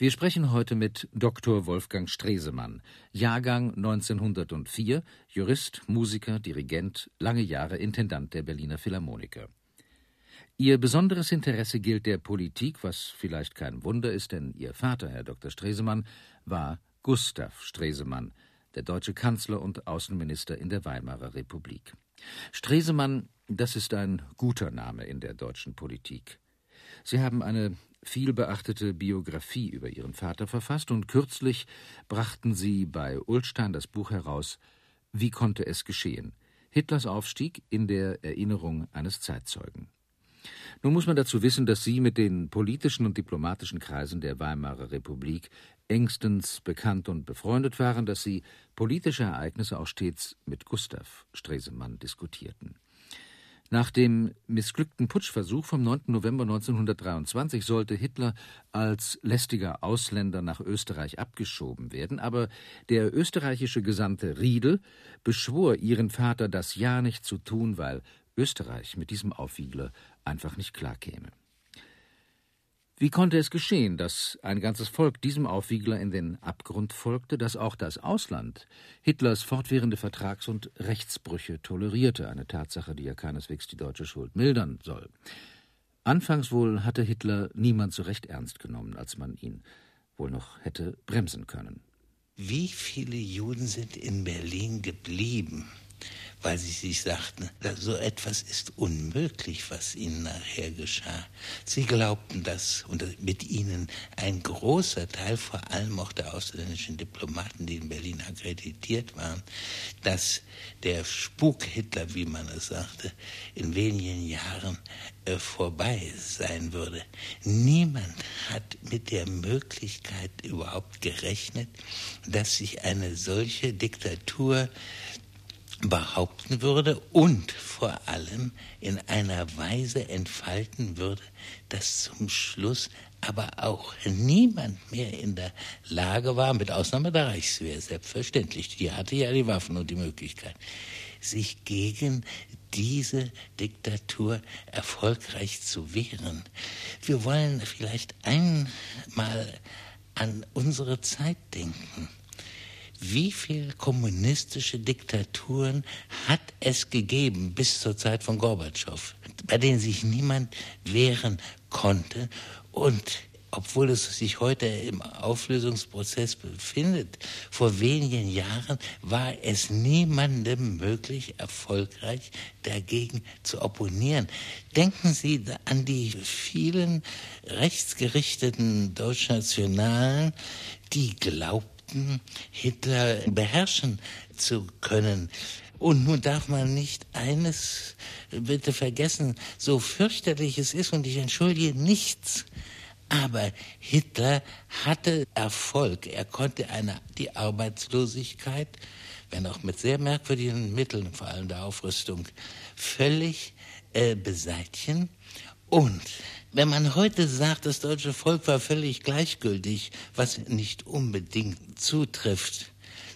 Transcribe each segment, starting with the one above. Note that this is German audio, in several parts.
Wir sprechen heute mit Dr. Wolfgang Stresemann, Jahrgang 1904, Jurist, Musiker, Dirigent, lange Jahre Intendant der Berliner Philharmoniker. Ihr besonderes Interesse gilt der Politik, was vielleicht kein Wunder ist, denn Ihr Vater, Herr Dr. Stresemann, war Gustav Stresemann, der deutsche Kanzler und Außenminister in der Weimarer Republik. Stresemann, das ist ein guter Name in der deutschen Politik. Sie haben eine vielbeachtete Biografie über Ihren Vater verfasst und kürzlich brachten Sie bei Ulstein das Buch heraus Wie konnte es geschehen? Hitlers Aufstieg in der Erinnerung eines Zeitzeugen. Nun muss man dazu wissen, dass Sie mit den politischen und diplomatischen Kreisen der Weimarer Republik engstens bekannt und befreundet waren, dass Sie politische Ereignisse auch stets mit Gustav Stresemann diskutierten. Nach dem missglückten Putschversuch vom 9. November 1923 sollte Hitler als lästiger Ausländer nach Österreich abgeschoben werden, aber der österreichische Gesandte Riedel beschwor ihren Vater, das ja nicht zu tun, weil Österreich mit diesem Aufwiegler einfach nicht klarkäme. Wie konnte es geschehen, dass ein ganzes Volk diesem Aufwiegler in den Abgrund folgte, dass auch das Ausland Hitlers fortwährende Vertrags- und Rechtsbrüche tolerierte, eine Tatsache, die ja keineswegs die deutsche Schuld mildern soll. Anfangs wohl hatte Hitler niemand so recht ernst genommen, als man ihn wohl noch hätte bremsen können. Wie viele Juden sind in Berlin geblieben? Weil sie sich sagten, so etwas ist unmöglich, was ihnen nachher geschah. Sie glaubten das und mit ihnen ein großer Teil, vor allem auch der ausländischen Diplomaten, die in Berlin akkreditiert waren, dass der Spuk Hitler, wie man es sagte, in wenigen Jahren äh, vorbei sein würde. Niemand hat mit der Möglichkeit überhaupt gerechnet, dass sich eine solche Diktatur behaupten würde und vor allem in einer Weise entfalten würde, dass zum Schluss aber auch niemand mehr in der Lage war, mit Ausnahme der Reichswehr selbstverständlich, die hatte ja die Waffen und die Möglichkeit, sich gegen diese Diktatur erfolgreich zu wehren. Wir wollen vielleicht einmal an unsere Zeit denken wie viele kommunistische Diktaturen hat es gegeben bis zur Zeit von Gorbatschow, bei denen sich niemand wehren konnte und obwohl es sich heute im Auflösungsprozess befindet, vor wenigen Jahren war es niemandem möglich, erfolgreich dagegen zu opponieren. Denken Sie an die vielen rechtsgerichteten Deutschnationalen, die glaubten, glaubten, Hitler beherrschen zu können. Und nun darf man nicht eines bitte vergessen, so fürchterlich es ist, und ich entschuldige nichts, aber Hitler hatte Erfolg. Er konnte eine, die Arbeitslosigkeit, wenn auch mit sehr merkwürdigen Mitteln, vor allem der Aufrüstung, völlig äh, beseitigen. Und wenn man heute sagt, das deutsche Volk war völlig gleichgültig, was nicht unbedingt zutrifft,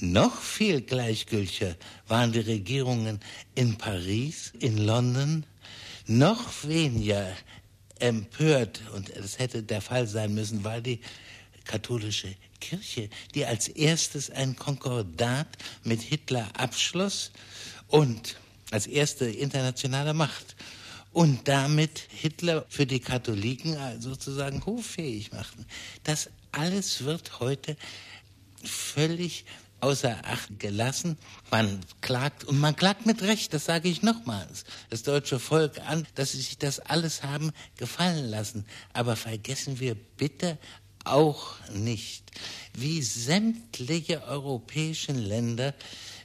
noch viel gleichgültiger waren die Regierungen in Paris, in London, noch weniger empört, und das hätte der Fall sein müssen, war die katholische Kirche, die als erstes ein Konkordat mit Hitler abschloss und als erste internationale Macht und damit Hitler für die Katholiken sozusagen hoffähig machten. Das alles wird heute völlig außer Acht gelassen. Man klagt, und man klagt mit Recht, das sage ich nochmals, das deutsche Volk an, dass sie sich das alles haben gefallen lassen. Aber vergessen wir bitte auch nicht, wie sämtliche europäischen Länder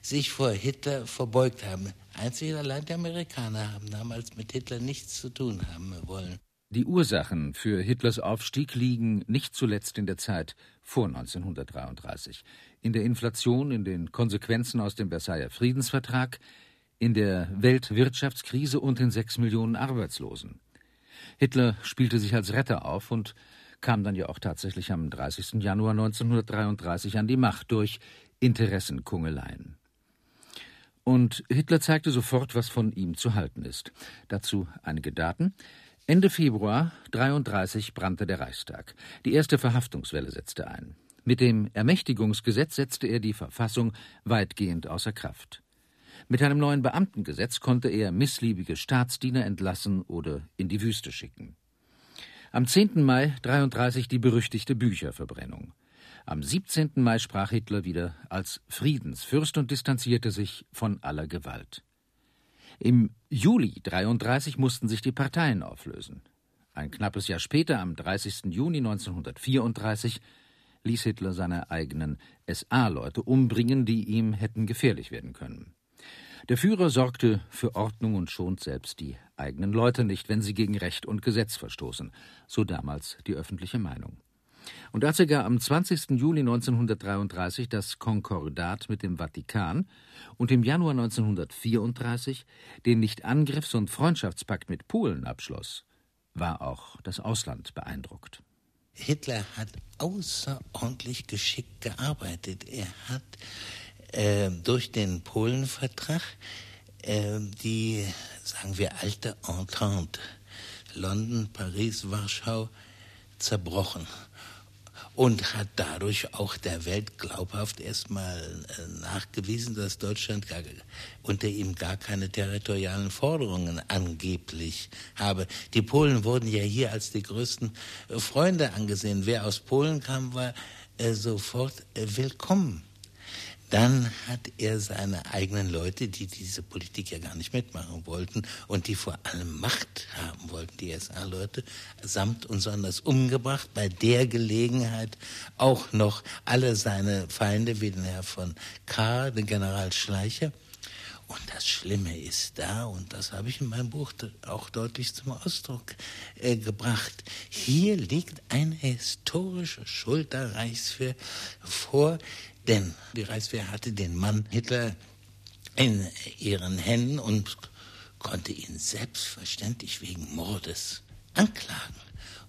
sich vor Hitler verbeugt haben. Einzig allein die Amerikaner haben damals mit Hitler nichts zu tun haben wollen. Die Ursachen für Hitlers Aufstieg liegen nicht zuletzt in der Zeit vor 1933, in der Inflation, in den Konsequenzen aus dem Versailler Friedensvertrag, in der Weltwirtschaftskrise und in sechs Millionen Arbeitslosen. Hitler spielte sich als Retter auf und kam dann ja auch tatsächlich am 30. Januar 1933 an die Macht durch Interessenkungeleien. Und Hitler zeigte sofort, was von ihm zu halten ist. Dazu einige Daten. Ende Februar 33 brannte der Reichstag. Die erste Verhaftungswelle setzte ein. Mit dem Ermächtigungsgesetz setzte er die Verfassung weitgehend außer Kraft. Mit einem neuen Beamtengesetz konnte er missliebige Staatsdiener entlassen oder in die Wüste schicken. Am 10. Mai 33 die berüchtigte Bücherverbrennung. Am 17. Mai sprach Hitler wieder als Friedensfürst und distanzierte sich von aller Gewalt. Im Juli 33 mussten sich die Parteien auflösen. Ein knappes Jahr später, am 30. Juni 1934, ließ Hitler seine eigenen SA-Leute umbringen, die ihm hätten gefährlich werden können. Der Führer sorgte für Ordnung und schont selbst die eigenen Leute nicht, wenn sie gegen Recht und Gesetz verstoßen, so damals die öffentliche Meinung. Und als er am 20. Juli 1933 das Konkordat mit dem Vatikan und im Januar 1934 den Nichtangriffs- und Freundschaftspakt mit Polen abschloss, war auch das Ausland beeindruckt. Hitler hat außerordentlich geschickt gearbeitet. Er hat äh, durch den Polenvertrag äh, die, sagen wir, alte Entente, London, Paris, Warschau, zerbrochen und hat dadurch auch der Welt glaubhaft erstmal äh, nachgewiesen, dass Deutschland gar, unter ihm gar keine territorialen Forderungen angeblich habe. Die Polen wurden ja hier als die größten äh, Freunde angesehen. Wer aus Polen kam, war äh, sofort willkommen. Dann hat er seine eigenen Leute, die diese Politik ja gar nicht mitmachen wollten und die vor allem Macht haben wollten, die SA-Leute, samt und sonders umgebracht. Bei der Gelegenheit auch noch alle seine Feinde, wie den Herr von K., den General Schleicher. Und das Schlimme ist da, und das habe ich in meinem Buch auch deutlich zum Ausdruck äh, gebracht. Hier liegt eine historische Schuld der Reichswehr vor, denn die Reichswehr hatte den Mann Hitler in ihren Händen und konnte ihn selbstverständlich wegen Mordes anklagen.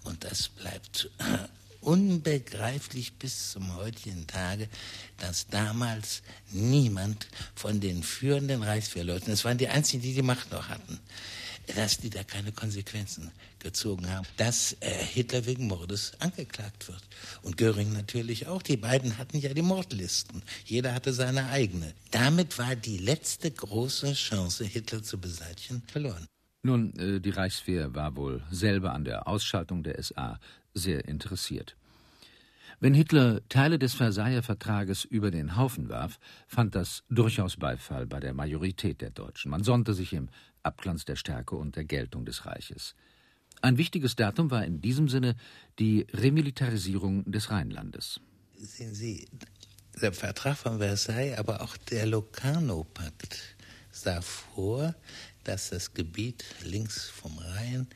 Und das bleibt äh, unbegreiflich bis zum heutigen Tage, dass damals niemand von den führenden Reichswehrleuten, es waren die einzigen, die die Macht noch hatten, dass die da keine Konsequenzen gezogen haben, dass äh, Hitler wegen Mordes angeklagt wird. Und Göring natürlich auch. Die beiden hatten ja die Mordlisten. Jeder hatte seine eigene. Damit war die letzte große Chance, Hitler zu beseitigen, verloren. Nun, äh, die Reichswehr war wohl selber an der Ausschaltung der SA sehr interessiert. Wenn Hitler Teile des Versailler Vertrages über den Haufen warf, fand das durchaus Beifall bei der Majorität der Deutschen. Man sonnte sich im Abglanz der Stärke und der Geltung des Reiches. Ein wichtiges Datum war in diesem Sinne die Remilitarisierung des Rheinlandes. Sehen Sie, der Vertrag von Versailles, aber auch der Locarno-Pakt sah vor, dass das Gebiet links vom Rhein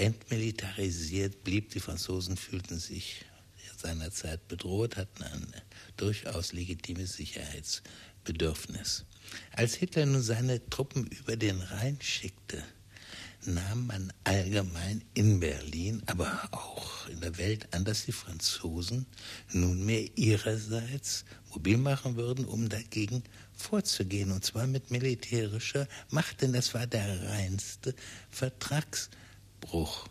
entmilitarisiert blieb. Die Franzosen fühlten sich seinerzeit bedroht, hatten ein durchaus legitimes Sicherheitsbedürfnis. Als Hitler nun seine Truppen über den Rhein schickte, nahm man allgemein in Berlin, aber auch in der Welt an, dass die Franzosen nunmehr ihrerseits mobil machen würden, um dagegen vorzugehen, und zwar mit militärischer Macht, denn das war der reinste Vertragsbruch.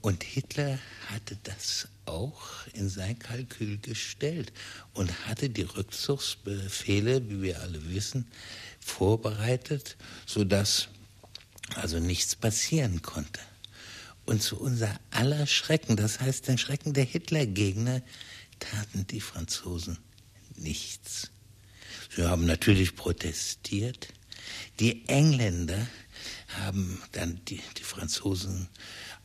Und Hitler hatte das auch in sein Kalkül gestellt und hatte die Rückzugsbefehle, wie wir alle wissen, vorbereitet, sodass also nichts passieren konnte. Und zu unser aller Schrecken, das heißt den Schrecken der Hitlergegner, taten die Franzosen nichts. Sie haben natürlich protestiert. Die Engländer haben dann die, die Franzosen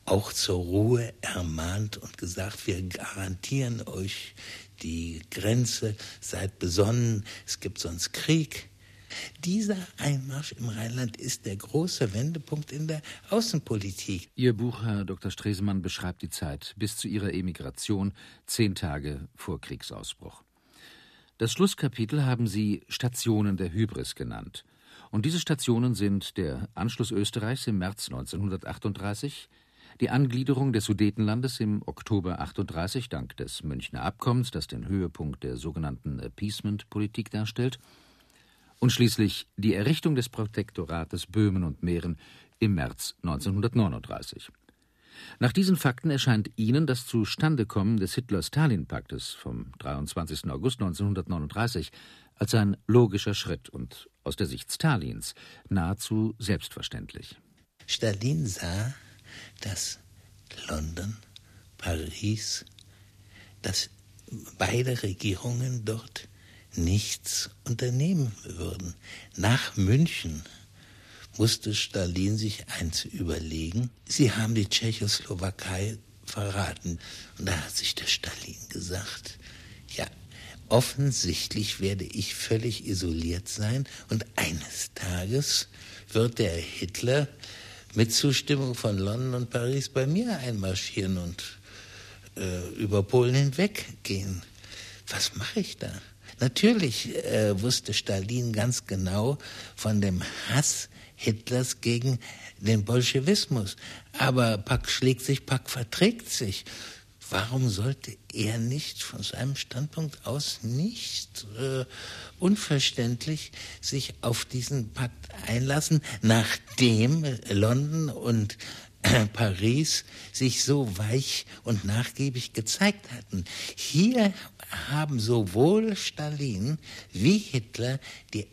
auch zur Ruhe ermahnt und gesagt, wir garantieren euch die Grenze, seid besonnen, es gibt sonst Krieg. Dieser Einmarsch im Rheinland ist der große Wendepunkt in der Außenpolitik. Ihr Buch, Herr Dr. Stresemann, beschreibt die Zeit bis zu Ihrer Emigration, zehn Tage vor Kriegsausbruch. Das Schlusskapitel haben Sie Stationen der Hybris genannt. Und diese Stationen sind der Anschluss Österreichs im März 1938, die Angliederung des Sudetenlandes im Oktober 38 dank des Münchner Abkommens, das den Höhepunkt der sogenannten Appeasement-Politik darstellt, und schließlich die Errichtung des Protektorates Böhmen und Mähren im März 1939. Nach diesen Fakten erscheint Ihnen das Zustandekommen des Hitler-Stalin-Paktes vom 23. August 1939 als ein logischer Schritt und aus der Sicht Stalins nahezu selbstverständlich. Stalin sah, dass London, Paris, dass beide Regierungen dort nichts unternehmen würden. Nach München musste Stalin sich eins überlegen. Sie haben die Tschechoslowakei verraten. Und da hat sich der Stalin gesagt, offensichtlich werde ich völlig isoliert sein und eines Tages wird der Hitler mit Zustimmung von London und Paris bei mir einmarschieren und äh, über Polen hinweggehen. Was mache ich da? Natürlich äh, wusste Stalin ganz genau von dem Hass Hitlers gegen den Bolschewismus. Aber Pack schlägt sich, Pack verträgt sich. Warum sollte er nicht von seinem Standpunkt aus nicht äh, unverständlich sich auf diesen Pakt einlassen, nachdem London und Paris sich so weich und nachgiebig gezeigt hatten. Hier haben sowohl Stalin wie Hitler die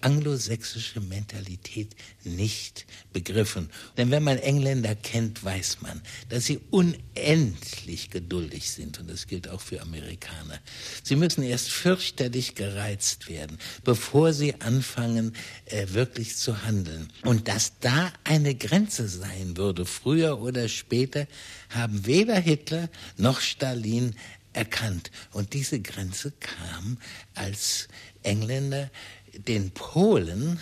anglosächsische Mentalität nicht begriffen. Denn wenn man Engländer kennt, weiß man, dass sie unendlich geduldig sind und das gilt auch für Amerikaner. Sie müssen erst fürchterlich gereizt werden, bevor sie anfangen, äh, wirklich zu handeln. Und dass da eine Grenze sein würde, früher oder später, haben weder Hitler noch Stalin erkannt. Und diese Grenze kam, als Engländer den Polen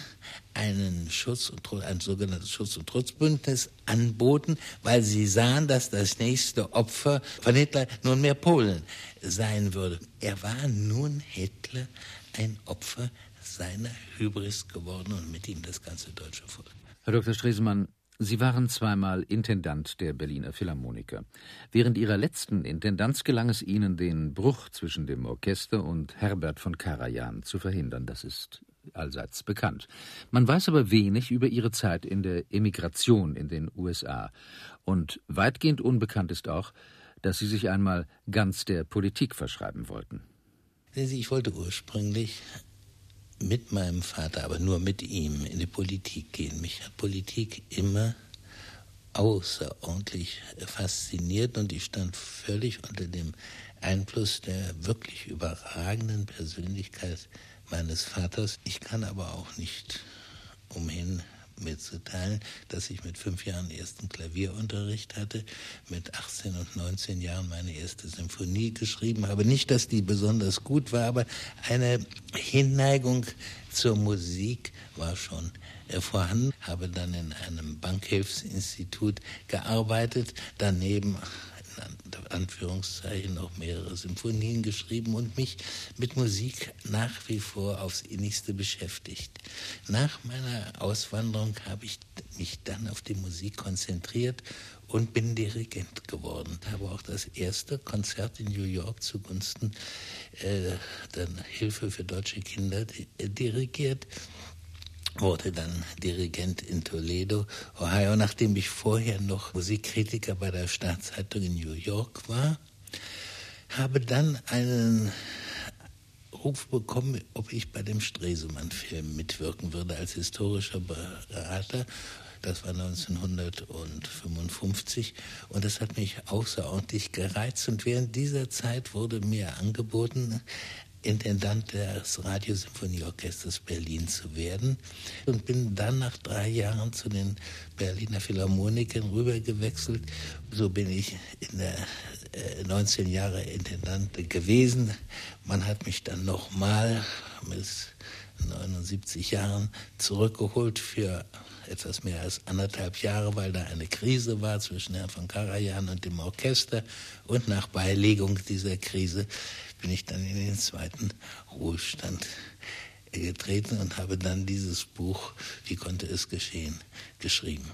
einen Schutz und ein sogenanntes Schutz- und Trutzbündnis anboten, weil sie sahen, dass das nächste Opfer von Hitler nunmehr Polen sein würde. Er war nun Hitler ein Opfer seiner Hybris geworden und mit ihm das ganze deutsche Volk. Herr Dr. Stresemann, Sie waren zweimal Intendant der Berliner Philharmoniker. Während Ihrer letzten Intendanz gelang es Ihnen, den Bruch zwischen dem Orchester und Herbert von Karajan zu verhindern. Das ist allseits bekannt. Man weiß aber wenig über Ihre Zeit in der Emigration in den USA. Und weitgehend unbekannt ist auch, dass Sie sich einmal ganz der Politik verschreiben wollten. Ich wollte ursprünglich mit meinem Vater, aber nur mit ihm in die Politik gehen. Mich hat Politik immer außerordentlich fasziniert und ich stand völlig unter dem Einfluss der wirklich überragenden Persönlichkeit meines Vaters. Ich kann aber auch nicht umhin mitzuteilen, dass ich mit fünf Jahren ersten Klavierunterricht hatte, mit 18 und 19 Jahren meine erste Symphonie geschrieben habe. Nicht, dass die besonders gut war, aber eine Hinneigung zur Musik war schon vorhanden. Habe dann in einem Bankhilfsinstitut gearbeitet, daneben Anführungszeichen noch mehrere Symphonien geschrieben und mich mit Musik nach wie vor aufs innigste beschäftigt. Nach meiner Auswanderung habe ich mich dann auf die Musik konzentriert und bin Dirigent geworden. Habe auch das erste Konzert in New York zugunsten äh, der Hilfe für deutsche Kinder dirigiert wurde dann Dirigent in Toledo, Ohio, nachdem ich vorher noch Musikkritiker bei der Staatszeitung in New York war, habe dann einen Ruf bekommen, ob ich bei dem Stresemann-Film mitwirken würde als historischer Berater. Das war 1955 und das hat mich außerordentlich gereizt. Und während dieser Zeit wurde mir angeboten, Intendant des Radiosymphonieorchesters Berlin zu werden und bin dann nach drei Jahren zu den Berliner Philharmonikern rübergewechselt. So bin ich in der äh, 19 Jahre Intendant gewesen. Man hat mich dann nochmal mit 79 Jahren zurückgeholt für etwas mehr als anderthalb Jahre, weil da eine Krise war zwischen Herrn von Karajan und dem Orchester. Und nach Beilegung dieser Krise bin ich dann in den zweiten Ruhestand getreten und habe dann dieses Buch Wie konnte es geschehen geschrieben.